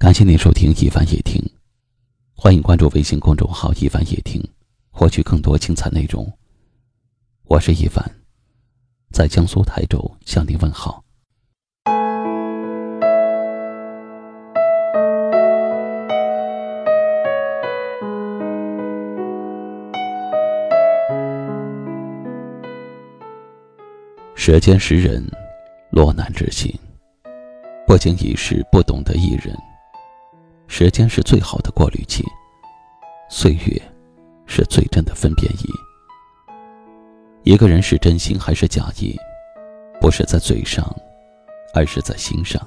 感谢您收听一凡夜听，欢迎关注微信公众号一凡夜听，获取更多精彩内容。我是一凡，在江苏台州向您问好。舌尖识人，落难之心，不经一事，不懂得一人。时间是最好的过滤器，岁月是最真的分辨仪。一个人是真心还是假意，不是在嘴上，而是在心上。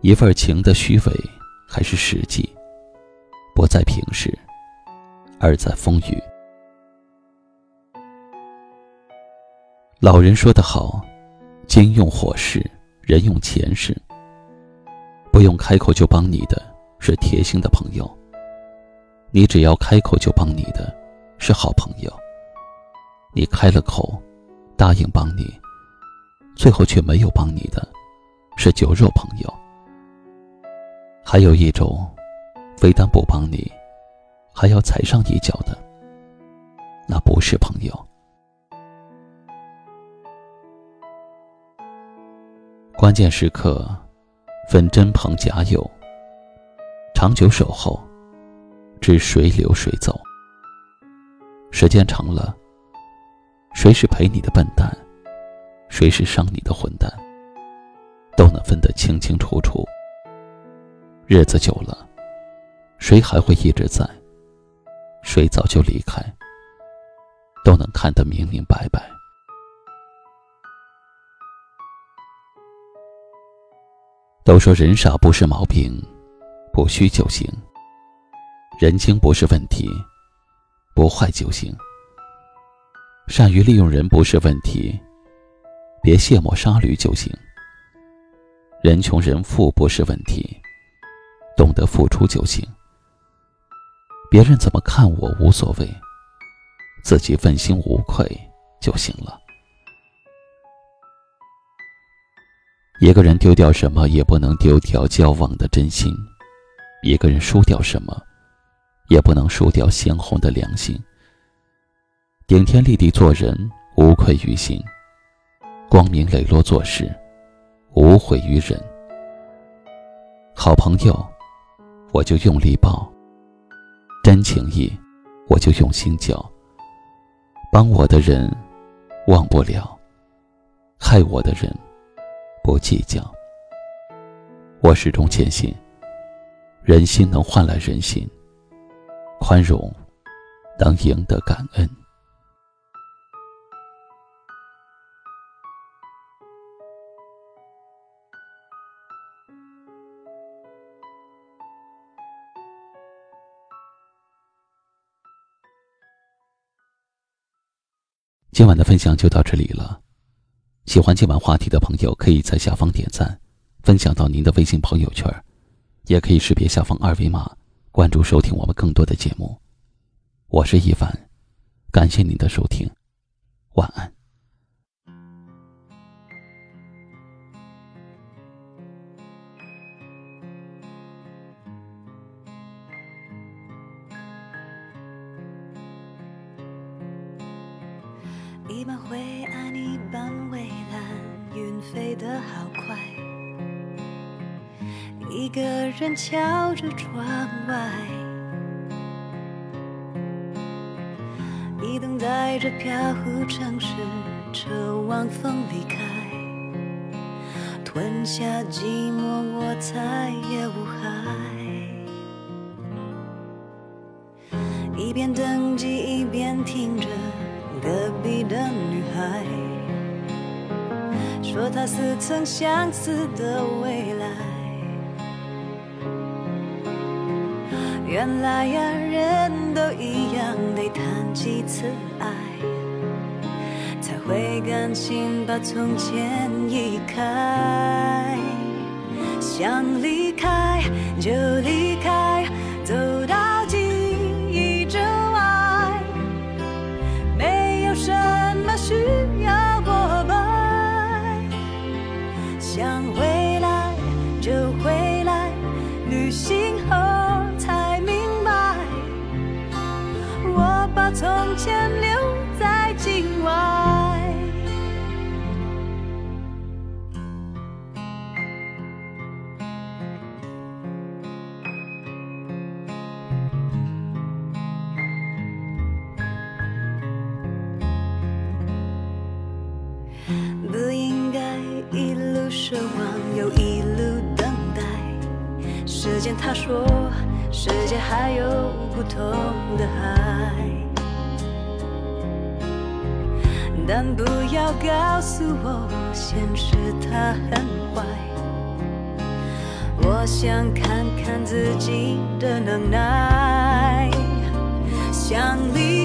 一份情的虚伪还是实际，不在平时，而在风雨。老人说得好：“金用火势，人用钱势。”不用开口就帮你的是贴心的朋友，你只要开口就帮你的是好朋友。你开了口，答应帮你，最后却没有帮你的，是酒肉朋友。还有一种，非但不帮你，还要踩上一脚的，那不是朋友。关键时刻。分真朋假友，长久守候，知谁留谁走。时间长了，谁是陪你的笨蛋，谁是伤你的混蛋，都能分得清清楚楚。日子久了，谁还会一直在，谁早就离开，都能看得明明白白。都说人傻不是毛病，不虚就行；人精不是问题，不坏就行。善于利用人不是问题，别卸磨杀驴就行。人穷人富不是问题，懂得付出就行。别人怎么看我无所谓，自己问心无愧就行了。一个人丢掉什么，也不能丢掉交往的真心；一个人输掉什么，也不能输掉鲜红的良心。顶天立地做人，无愧于心；光明磊落做事，无悔于人。好朋友，我就用力抱；真情谊，我就用心交。帮我的人，忘不了；害我的人。不计较，我始终坚信，人心能换来人心，宽容能赢得感恩。今晚的分享就到这里了。喜欢今晚话题的朋友，可以在下方点赞，分享到您的微信朋友圈，也可以识别下方二维码关注收听我们更多的节目。我是一凡，感谢您的收听，晚安。一半灰暗，一半蔚蓝，云飞得好快。一个人瞧着窗外，一等待着飘忽城市，车往风离开，吞下寂寞，我再也无害。一边等机，一边听着。隔壁的女孩说，她似曾相识的未来。原来呀，人都一样，得谈几次爱，才会甘心把从前移开。想离开就钱留在境外。不应该一路奢望，又一路等待。时间他说，世界还有不同的海，但不要告诉我，现实它很坏。我想看看自己的能耐，想离。